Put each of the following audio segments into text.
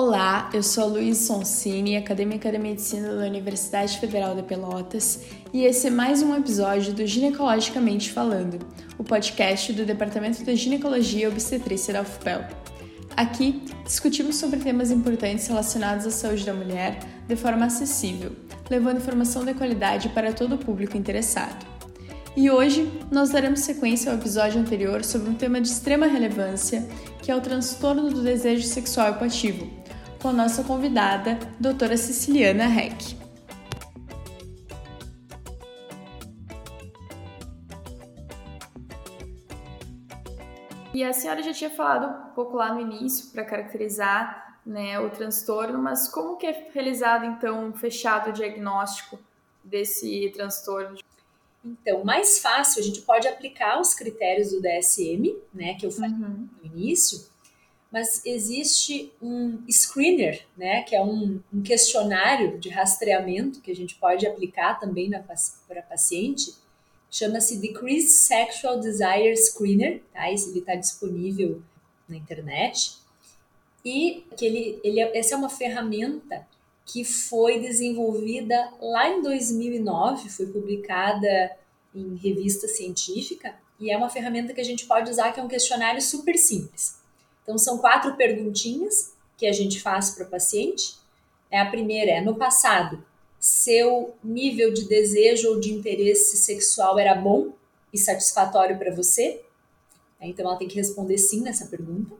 Olá, eu sou a Luiz Sonsini, acadêmica de medicina da Universidade Federal de Pelotas, e esse é mais um episódio do Ginecologicamente Falando, o podcast do Departamento de Ginecologia e Obstetrícia da UFPEL. Aqui discutimos sobre temas importantes relacionados à saúde da mulher de forma acessível, levando informação de qualidade para todo o público interessado. E hoje nós daremos sequência ao episódio anterior sobre um tema de extrema relevância, que é o transtorno do desejo sexual equativo, com a nossa convidada, doutora Ceciliana Heck. E a senhora já tinha falado um pouco lá no início para caracterizar né, o transtorno, mas como que é realizado então um fechado diagnóstico desse transtorno? Então, mais fácil, a gente pode aplicar os critérios do DSM, né, que eu falei uhum. no início, mas existe um screener, né, que é um, um questionário de rastreamento que a gente pode aplicar também para paciente, chama-se Decreased Sexual Desire Screener, tá? ele está disponível na internet, e que ele, ele, é, essa é uma ferramenta que foi desenvolvida lá em 2009, foi publicada em revista científica, e é uma ferramenta que a gente pode usar que é um questionário super simples. Então, são quatro perguntinhas que a gente faz para o paciente. É, a primeira é: no passado, seu nível de desejo ou de interesse sexual era bom e satisfatório para você? É, então, ela tem que responder sim nessa pergunta.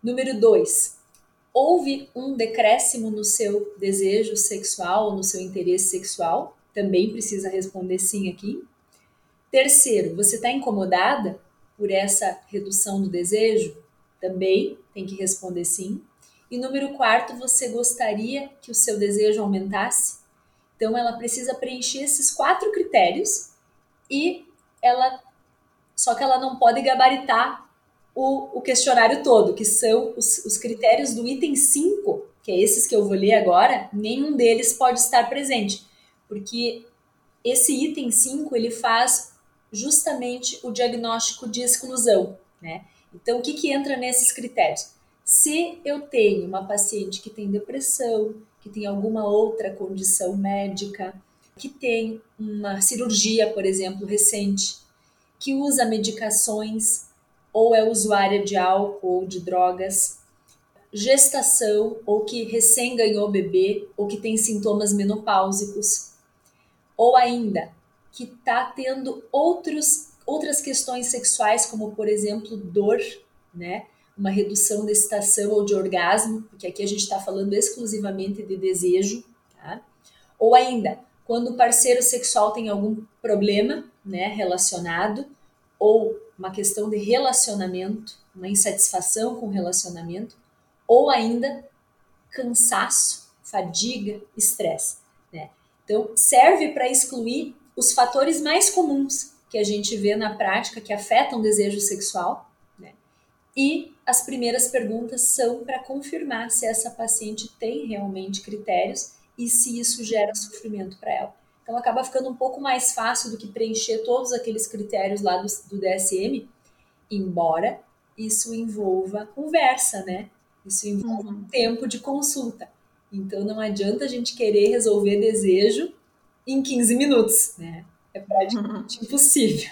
Número dois: houve um decréscimo no seu desejo sexual ou no seu interesse sexual? Também precisa responder sim aqui. Terceiro, você está incomodada por essa redução do desejo? Também tem que responder sim. E número quarto, você gostaria que o seu desejo aumentasse? Então, ela precisa preencher esses quatro critérios e ela. Só que ela não pode gabaritar o, o questionário todo, que são os, os critérios do item 5, que é esses que eu vou ler agora, nenhum deles pode estar presente, porque esse item 5 ele faz justamente o diagnóstico de exclusão, né? Então, o que, que entra nesses critérios? Se eu tenho uma paciente que tem depressão, que tem alguma outra condição médica, que tem uma cirurgia, por exemplo, recente, que usa medicações ou é usuária de álcool ou de drogas, gestação ou que recém ganhou bebê ou que tem sintomas menopáusicos, ou ainda que está tendo outros outras questões sexuais, como por exemplo dor, né? Uma redução de excitação ou de orgasmo, porque aqui a gente está falando exclusivamente de desejo, tá? Ou ainda, quando o parceiro sexual tem algum problema, né, relacionado, ou uma questão de relacionamento, uma insatisfação com o relacionamento, ou ainda cansaço, fadiga, estresse, né? Então, serve para excluir os fatores mais comuns que a gente vê na prática que afetam o desejo sexual, né? E as primeiras perguntas são para confirmar se essa paciente tem realmente critérios e se isso gera sofrimento para ela. Então acaba ficando um pouco mais fácil do que preencher todos aqueles critérios lá do, do DSM, embora isso envolva conversa, né? Isso envolve uhum. tempo de consulta. Então não adianta a gente querer resolver desejo em 15 minutos, né? É praticamente impossível.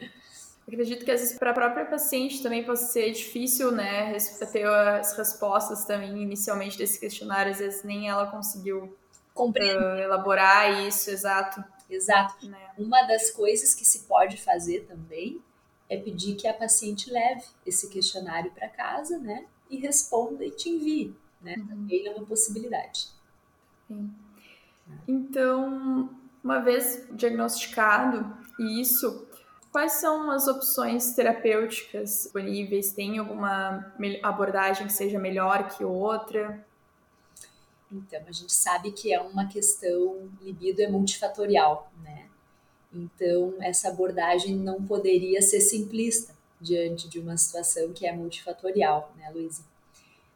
Acredito que às vezes para a própria paciente também pode ser difícil, né, ter as respostas também inicialmente desse questionário, às vezes nem ela conseguiu Compreender. Uh, elaborar isso, exato. Exato. Né? Uma das coisas que se pode fazer também é pedir que a paciente leve esse questionário para casa, né, e responda e te envie, né? Uhum. Também é uma possibilidade. Sim. Então, uma vez diagnosticado isso, quais são as opções terapêuticas disponíveis? Tem alguma abordagem que seja melhor que outra? Então, a gente sabe que é uma questão, libido é multifatorial, né? Então, essa abordagem não poderia ser simplista diante de uma situação que é multifatorial, né, Luísa?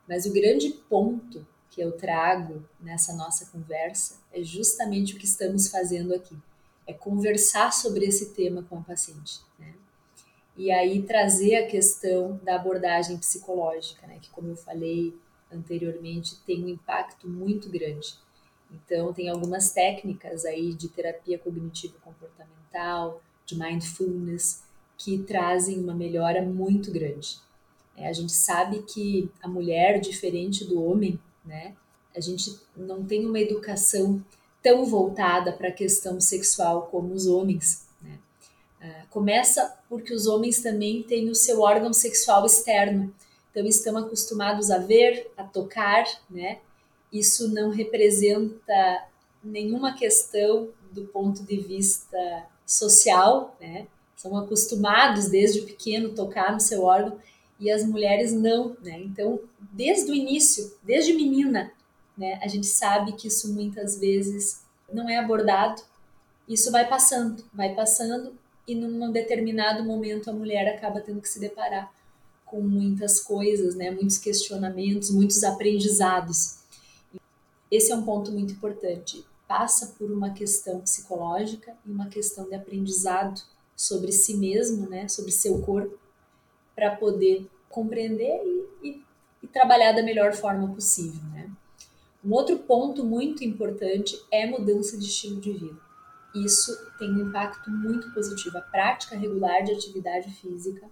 Mas o grande ponto que eu trago nessa nossa conversa é justamente o que estamos fazendo aqui. É conversar sobre esse tema com a paciente. Né? E aí trazer a questão da abordagem psicológica, né? que, como eu falei, anteriormente tem um impacto muito grande. Então, tem algumas técnicas aí de terapia cognitivo-comportamental, de mindfulness, que trazem uma melhora muito grande. É, a gente sabe que a mulher, diferente do homem, né, a gente não tem uma educação tão voltada para a questão sexual como os homens. Né? Ah, começa porque os homens também têm o seu órgão sexual externo, então estão acostumados a ver, a tocar, né? Isso não representa nenhuma questão do ponto de vista social, né? São acostumados desde pequeno tocar no seu órgão e as mulheres não, né? Então, desde o início, desde menina, né, a gente sabe que isso muitas vezes não é abordado. Isso vai passando, vai passando e num determinado momento a mulher acaba tendo que se deparar com muitas coisas, né, muitos questionamentos, muitos aprendizados. Esse é um ponto muito importante. Passa por uma questão psicológica e uma questão de aprendizado sobre si mesmo, né, sobre seu corpo, para poder compreender e, e, e, trabalhar da melhor forma possível, né. Um outro ponto muito importante é mudança de estilo de vida. Isso tem um impacto muito positivo. A prática regular de atividade física,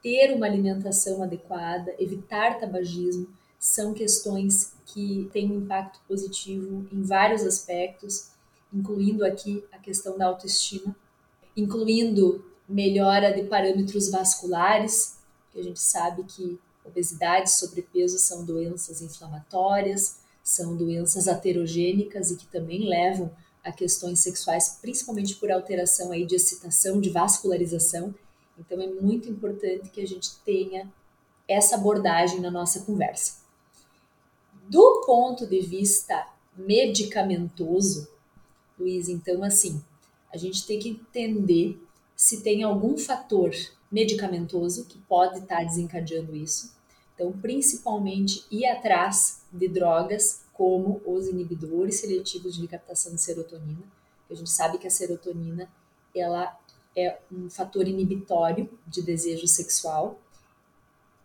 ter uma alimentação adequada, evitar tabagismo, são questões que têm um impacto positivo em vários aspectos, incluindo aqui a questão da autoestima, incluindo melhora de parâmetros vasculares, que a gente sabe que obesidade e sobrepeso são doenças inflamatórias, são doenças aterogênicas e que também levam a questões sexuais, principalmente por alteração aí de excitação, de vascularização. Então é muito importante que a gente tenha essa abordagem na nossa conversa. Do ponto de vista medicamentoso, Luiz, então assim, a gente tem que entender se tem algum fator medicamentoso que pode estar desencadeando isso então, principalmente ir atrás de drogas como os inibidores seletivos de captação de serotonina. A gente sabe que a serotonina ela é um fator inibitório de desejo sexual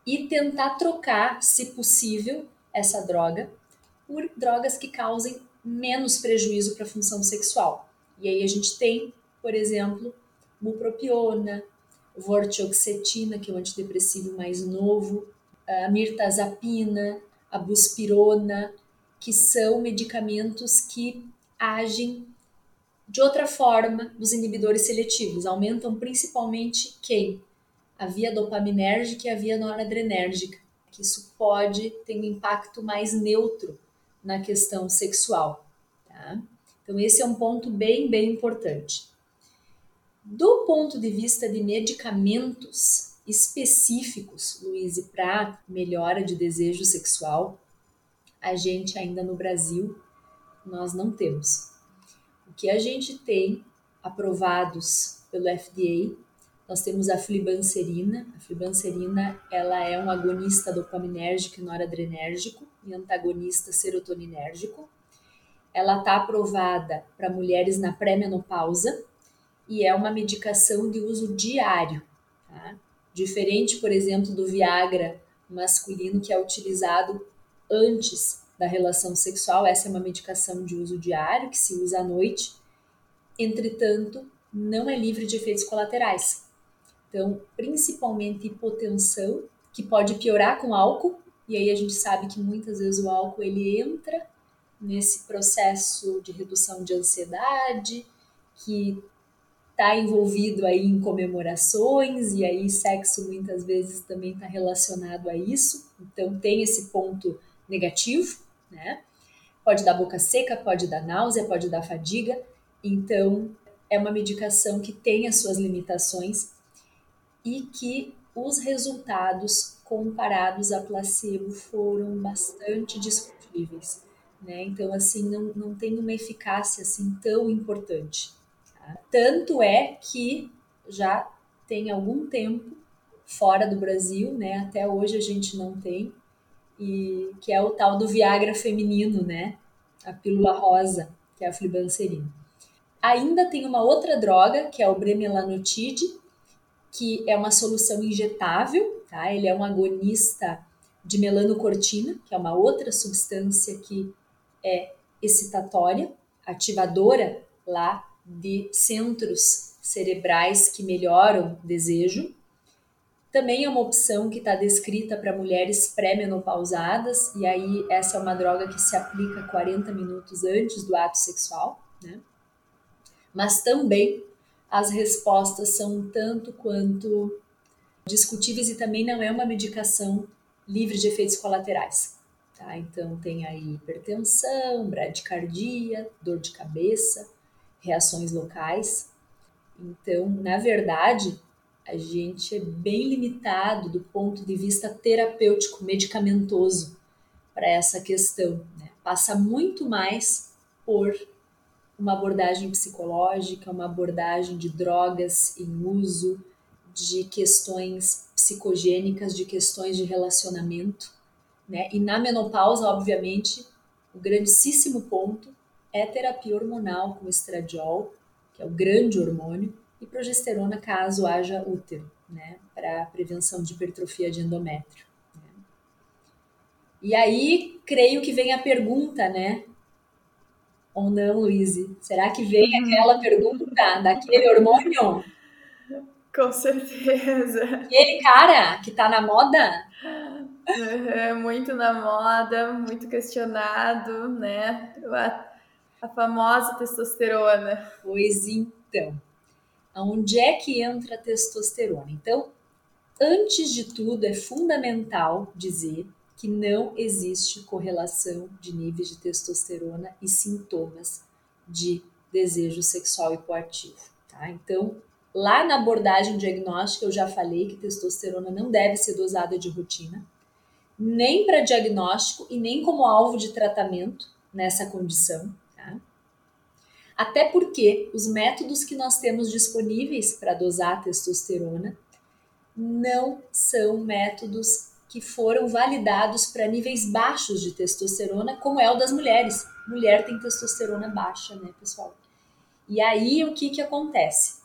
e tentar trocar, se possível, essa droga por drogas que causem menos prejuízo para a função sexual. E aí a gente tem, por exemplo, bupropiona, vortioxetina, que é um antidepressivo mais novo, a mirtazapina, a buspirona, que são medicamentos que agem de outra forma dos inibidores seletivos, aumentam principalmente quem? A via dopaminérgica e a via noradrenérgica, que isso pode ter um impacto mais neutro na questão sexual. Tá? Então, esse é um ponto bem, bem importante. Do ponto de vista de medicamentos, específicos, Luiz, para melhora de desejo sexual, a gente ainda no Brasil nós não temos. O que a gente tem aprovados pelo FDA, nós temos a flibanserina. A flibanserina ela é um agonista dopaminérgico e noradrenérgico e antagonista serotoninérgico. Ela está aprovada para mulheres na pré-menopausa e é uma medicação de uso diário. Tá? Diferente, por exemplo, do Viagra masculino que é utilizado antes da relação sexual, essa é uma medicação de uso diário que se usa à noite. Entretanto, não é livre de efeitos colaterais. Então, principalmente hipotensão, que pode piorar com álcool, e aí a gente sabe que muitas vezes o álcool ele entra nesse processo de redução de ansiedade, que está envolvido aí em comemorações e aí sexo muitas vezes também está relacionado a isso, então tem esse ponto negativo, né? Pode dar boca seca, pode dar náusea, pode dar fadiga, então é uma medicação que tem as suas limitações e que os resultados comparados a placebo foram bastante discutíveis, né? Então assim não, não tem uma eficácia assim tão importante. Tanto é que já tem algum tempo fora do Brasil, né? Até hoje a gente não tem, e que é o tal do Viagra feminino, né? A pílula rosa, que é a flibanserina. Ainda tem uma outra droga, que é o bremelanotide, que é uma solução injetável, tá? Ele é um agonista de melanocortina, que é uma outra substância que é excitatória, ativadora lá de centros cerebrais que melhoram desejo. Também é uma opção que está descrita para mulheres pré-menopausadas, e aí essa é uma droga que se aplica 40 minutos antes do ato sexual, né? Mas também as respostas são tanto quanto discutíveis e também não é uma medicação livre de efeitos colaterais. Tá? Então tem aí hipertensão, bradicardia, dor de cabeça, reações locais. Então, na verdade, a gente é bem limitado do ponto de vista terapêutico, medicamentoso para essa questão. Né? Passa muito mais por uma abordagem psicológica, uma abordagem de drogas em uso, de questões psicogênicas, de questões de relacionamento. Né? E na menopausa, obviamente, o grandíssimo ponto é terapia hormonal com estradiol, que é o grande hormônio, e progesterona caso haja útero, né, para prevenção de hipertrofia de endométrio. Né. E aí, creio que vem a pergunta, né? Ou não, Luiz? Será que vem uhum. aquela pergunta daquele hormônio? Com certeza. Aquele cara que tá na moda? É, muito na moda, muito questionado, né? A famosa testosterona. Pois então, onde é que entra a testosterona? Então, antes de tudo, é fundamental dizer que não existe correlação de níveis de testosterona e sintomas de desejo sexual hipoativo, tá? Então, lá na abordagem diagnóstica eu já falei que testosterona não deve ser dosada de rotina, nem para diagnóstico e nem como alvo de tratamento nessa condição. Até porque os métodos que nós temos disponíveis para dosar a testosterona não são métodos que foram validados para níveis baixos de testosterona, como é o das mulheres. Mulher tem testosterona baixa, né, pessoal? E aí o que, que acontece?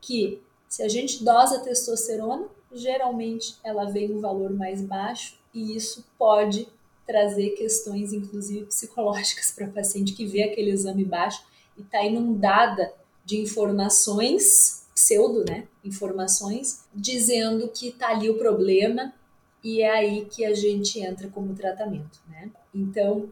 Que se a gente dosa a testosterona, geralmente ela vem um valor mais baixo e isso pode trazer questões, inclusive psicológicas, para paciente que vê aquele exame baixo e está inundada de informações, pseudo, né? Informações dizendo que está ali o problema e é aí que a gente entra como tratamento, né? Então,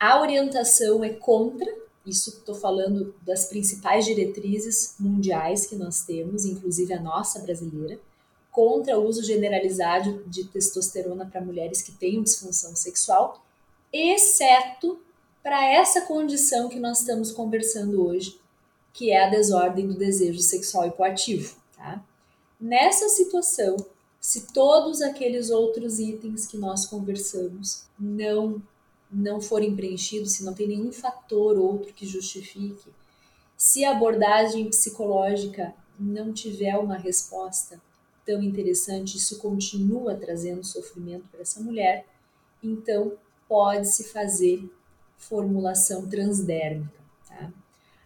a orientação é contra, isso estou falando das principais diretrizes mundiais que nós temos, inclusive a nossa brasileira, contra o uso generalizado de testosterona para mulheres que tenham disfunção sexual, exceto para essa condição que nós estamos conversando hoje, que é a desordem do desejo sexual hipoativo. Tá? Nessa situação, se todos aqueles outros itens que nós conversamos não não forem preenchidos, se não tem nenhum fator outro que justifique, se a abordagem psicológica não tiver uma resposta tão interessante, isso continua trazendo sofrimento para essa mulher, então pode-se fazer formulação transdérmica. Tá?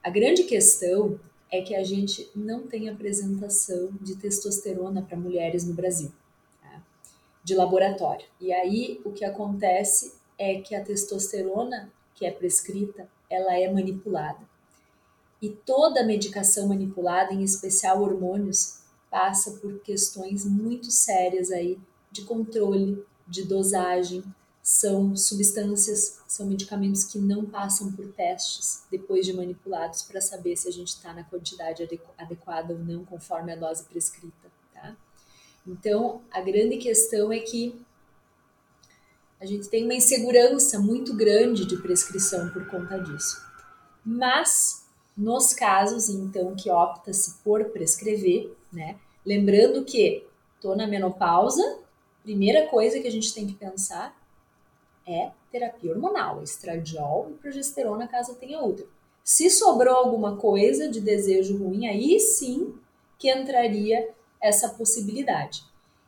A grande questão é que a gente não tem apresentação de testosterona para mulheres no Brasil, tá? de laboratório. E aí o que acontece é que a testosterona que é prescrita, ela é manipulada. E toda medicação manipulada, em especial hormônios, passa por questões muito sérias aí de controle, de dosagem, são substâncias, são medicamentos que não passam por testes depois de manipulados para saber se a gente está na quantidade adequada ou não, conforme a dose prescrita. Tá? Então, a grande questão é que a gente tem uma insegurança muito grande de prescrição por conta disso. Mas, nos casos, então, que opta-se por prescrever, né? Lembrando que estou na menopausa, primeira coisa que a gente tem que pensar é terapia hormonal, estradiol e progesterona caso tenha outra. Se sobrou alguma coisa de desejo ruim, aí sim que entraria essa possibilidade.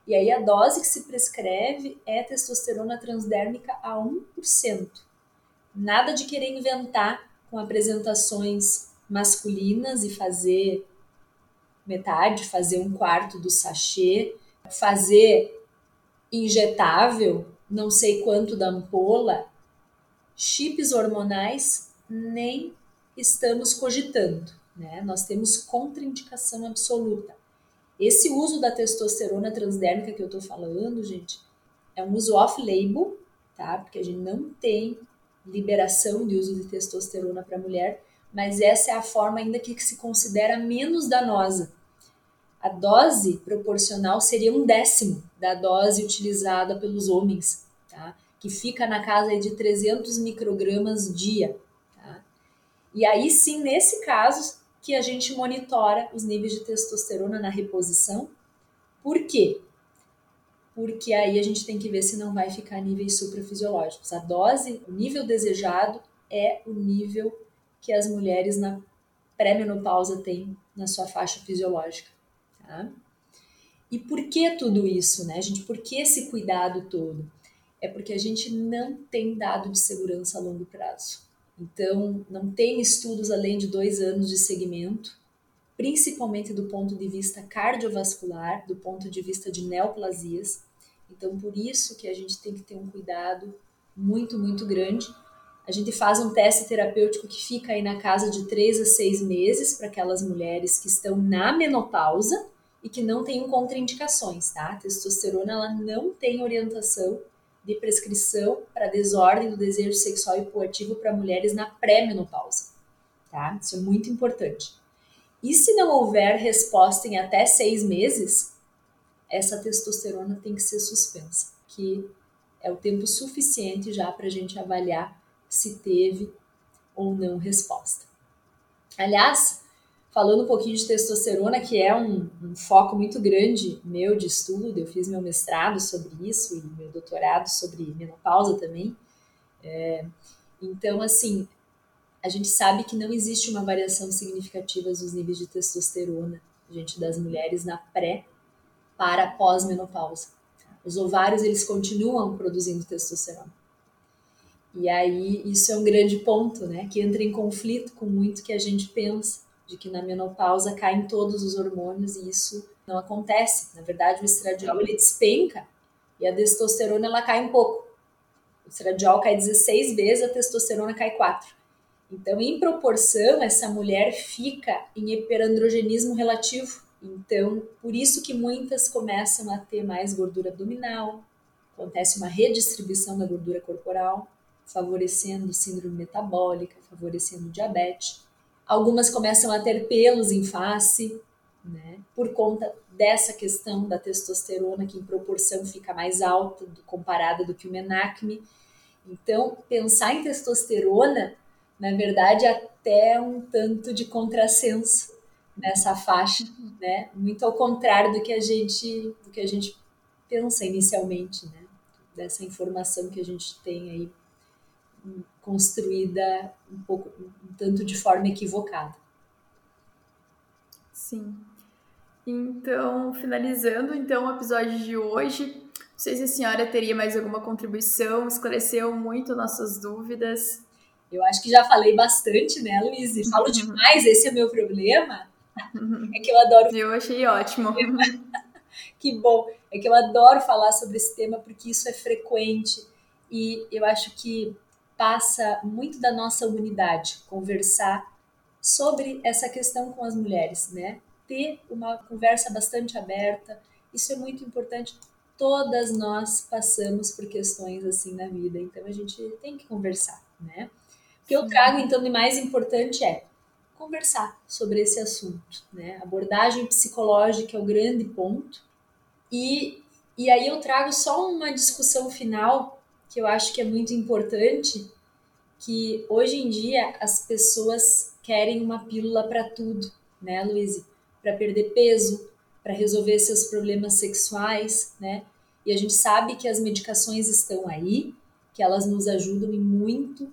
E aí a dose que se prescreve é testosterona transdérmica a 1%. Nada de querer inventar com apresentações masculinas e fazer metade, fazer um quarto do sachê, fazer injetável, não sei quanto da ampola, chips hormonais nem estamos cogitando, né? Nós temos contraindicação absoluta. Esse uso da testosterona transdérmica que eu tô falando, gente, é um uso off-label, tá? Porque a gente não tem liberação de uso de testosterona para mulher, mas essa é a forma ainda que se considera menos danosa. A dose proporcional seria um décimo da dose utilizada pelos homens, tá? Que fica na casa de 300 microgramas dia, tá? E aí sim, nesse caso, que a gente monitora os níveis de testosterona na reposição. Por quê? Porque aí a gente tem que ver se não vai ficar níveis suprafisiológicos. A dose, o nível desejado é o nível que as mulheres na pré-menopausa têm na sua faixa fisiológica. Tá? E por que tudo isso, né, gente? Por que esse cuidado todo? É porque a gente não tem dado de segurança a longo prazo. Então, não tem estudos além de dois anos de segmento, principalmente do ponto de vista cardiovascular, do ponto de vista de neoplasias. Então, por isso que a gente tem que ter um cuidado muito, muito grande. A gente faz um teste terapêutico que fica aí na casa de três a seis meses para aquelas mulheres que estão na menopausa e que não têm contraindicações, tá? A testosterona ela não tem orientação de prescrição para desordem do desejo sexual hipoativo para mulheres na pré-menopausa, tá? Isso é muito importante. E se não houver resposta em até seis meses, essa testosterona tem que ser suspensa, que é o tempo suficiente já para a gente avaliar se teve ou não resposta. Aliás, falando um pouquinho de testosterona, que é um, um, foco muito grande meu de estudo, eu fiz meu mestrado sobre isso e meu doutorado sobre menopausa também. É, então, assim, a gente sabe que não existe uma variação significativa dos níveis de testosterona gente das mulheres na pré para pós-menopausa. Os ovários eles continuam produzindo testosterona. E aí isso é um grande ponto, né, que entra em conflito com muito que a gente pensa de que na menopausa caem todos os hormônios e isso não acontece. Na verdade, o estradiol ele despenca e a testosterona ela cai um pouco. O estradiol cai 16 vezes, a testosterona cai 4. Então, em proporção, essa mulher fica em hiperandrogenismo relativo. Então, por isso que muitas começam a ter mais gordura abdominal, acontece uma redistribuição da gordura corporal, favorecendo síndrome metabólica, favorecendo diabetes. Algumas começam a ter pelos em face, né? Por conta dessa questão da testosterona, que em proporção fica mais alta comparada do que o menacme. Então, pensar em testosterona, na verdade, é até um tanto de contrassenso nessa faixa, né? Muito ao contrário do que a gente, do que a gente pensa inicialmente, né? Dessa informação que a gente tem aí construída um pouco, um tanto de forma equivocada. Sim. Então, finalizando então o episódio de hoje, não sei se a senhora teria mais alguma contribuição, esclareceu muito nossas dúvidas. Eu acho que já falei bastante, né, Luiz? Falo demais, esse é meu problema. É que eu adoro. Eu achei ótimo. que bom. É que eu adoro falar sobre esse tema porque isso é frequente e eu acho que passa muito da nossa humanidade, conversar sobre essa questão com as mulheres, né? Ter uma conversa bastante aberta, isso é muito importante. Todas nós passamos por questões assim na vida, então a gente tem que conversar, né? O que eu trago então de mais importante é conversar sobre esse assunto, né? Abordagem psicológica é o grande ponto. E, e aí eu trago só uma discussão final que eu acho que é muito importante, que hoje em dia as pessoas querem uma pílula para tudo, né, Luíse? Para perder peso, para resolver seus problemas sexuais, né? E a gente sabe que as medicações estão aí, que elas nos ajudam e muito,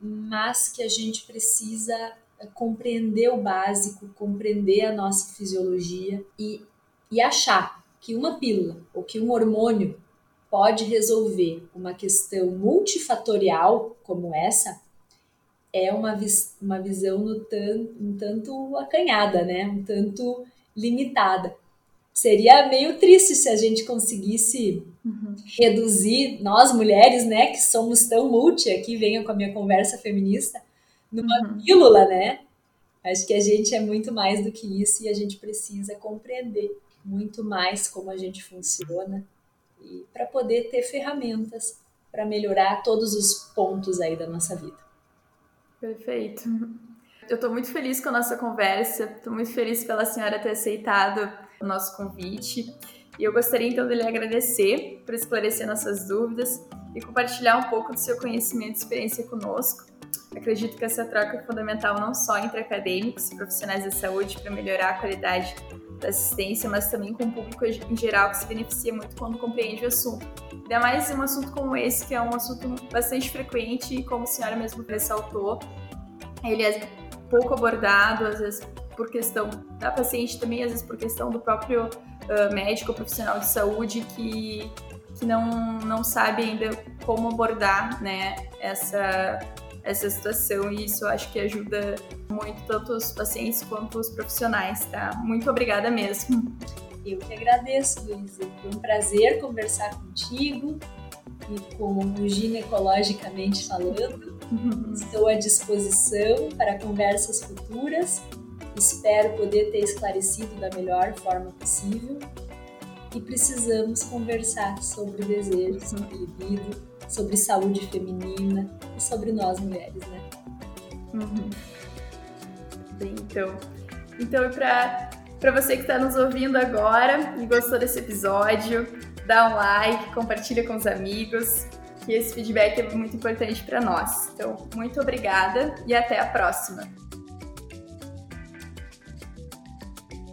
mas que a gente precisa compreender o básico, compreender a nossa fisiologia e, e achar que uma pílula ou que um hormônio pode resolver uma questão multifatorial como essa, é uma, vis uma visão no tan um tanto acanhada, né? um tanto limitada. seria meio triste se a gente conseguisse uhum. reduzir nós mulheres, né, que somos tão multi, aqui venha com a minha conversa feminista, numa uhum. pílula, né? Acho que a gente é muito mais do que isso e a gente precisa compreender muito mais como a gente funciona para poder ter ferramentas para melhorar todos os pontos aí da nossa vida. Perfeito. Eu estou muito feliz com a nossa conversa, estou muito feliz pela senhora ter aceitado o nosso convite. E eu gostaria então de lhe agradecer por esclarecer nossas dúvidas e compartilhar um pouco do seu conhecimento e experiência conosco. Acredito que essa troca é fundamental não só entre acadêmicos e profissionais da saúde para melhorar a qualidade da assistência, mas também com o público em geral que se beneficia muito quando compreende o assunto. Ainda mais um assunto como esse, que é um assunto bastante frequente e, como a senhora mesmo ressaltou, ele é pouco abordado, às vezes por questão da paciente também, às vezes por questão do próprio uh, médico profissional de saúde que, que não, não sabe ainda como abordar né, essa, essa situação e isso eu acho que ajuda muito tanto os pacientes quanto os profissionais, tá? Muito obrigada mesmo. Eu que agradeço, Luísa. Foi um prazer conversar contigo e com o ginecologicamente falando. Uhum. Estou à disposição para conversas futuras Espero poder ter esclarecido da melhor forma possível. E precisamos conversar sobre desejo, sobre libido, sobre saúde feminina e sobre nós mulheres, né? Uhum. Bem, então, então para para você que está nos ouvindo agora e gostou desse episódio, dá um like, compartilha com os amigos, que esse feedback é muito importante para nós. Então, muito obrigada e até a próxima.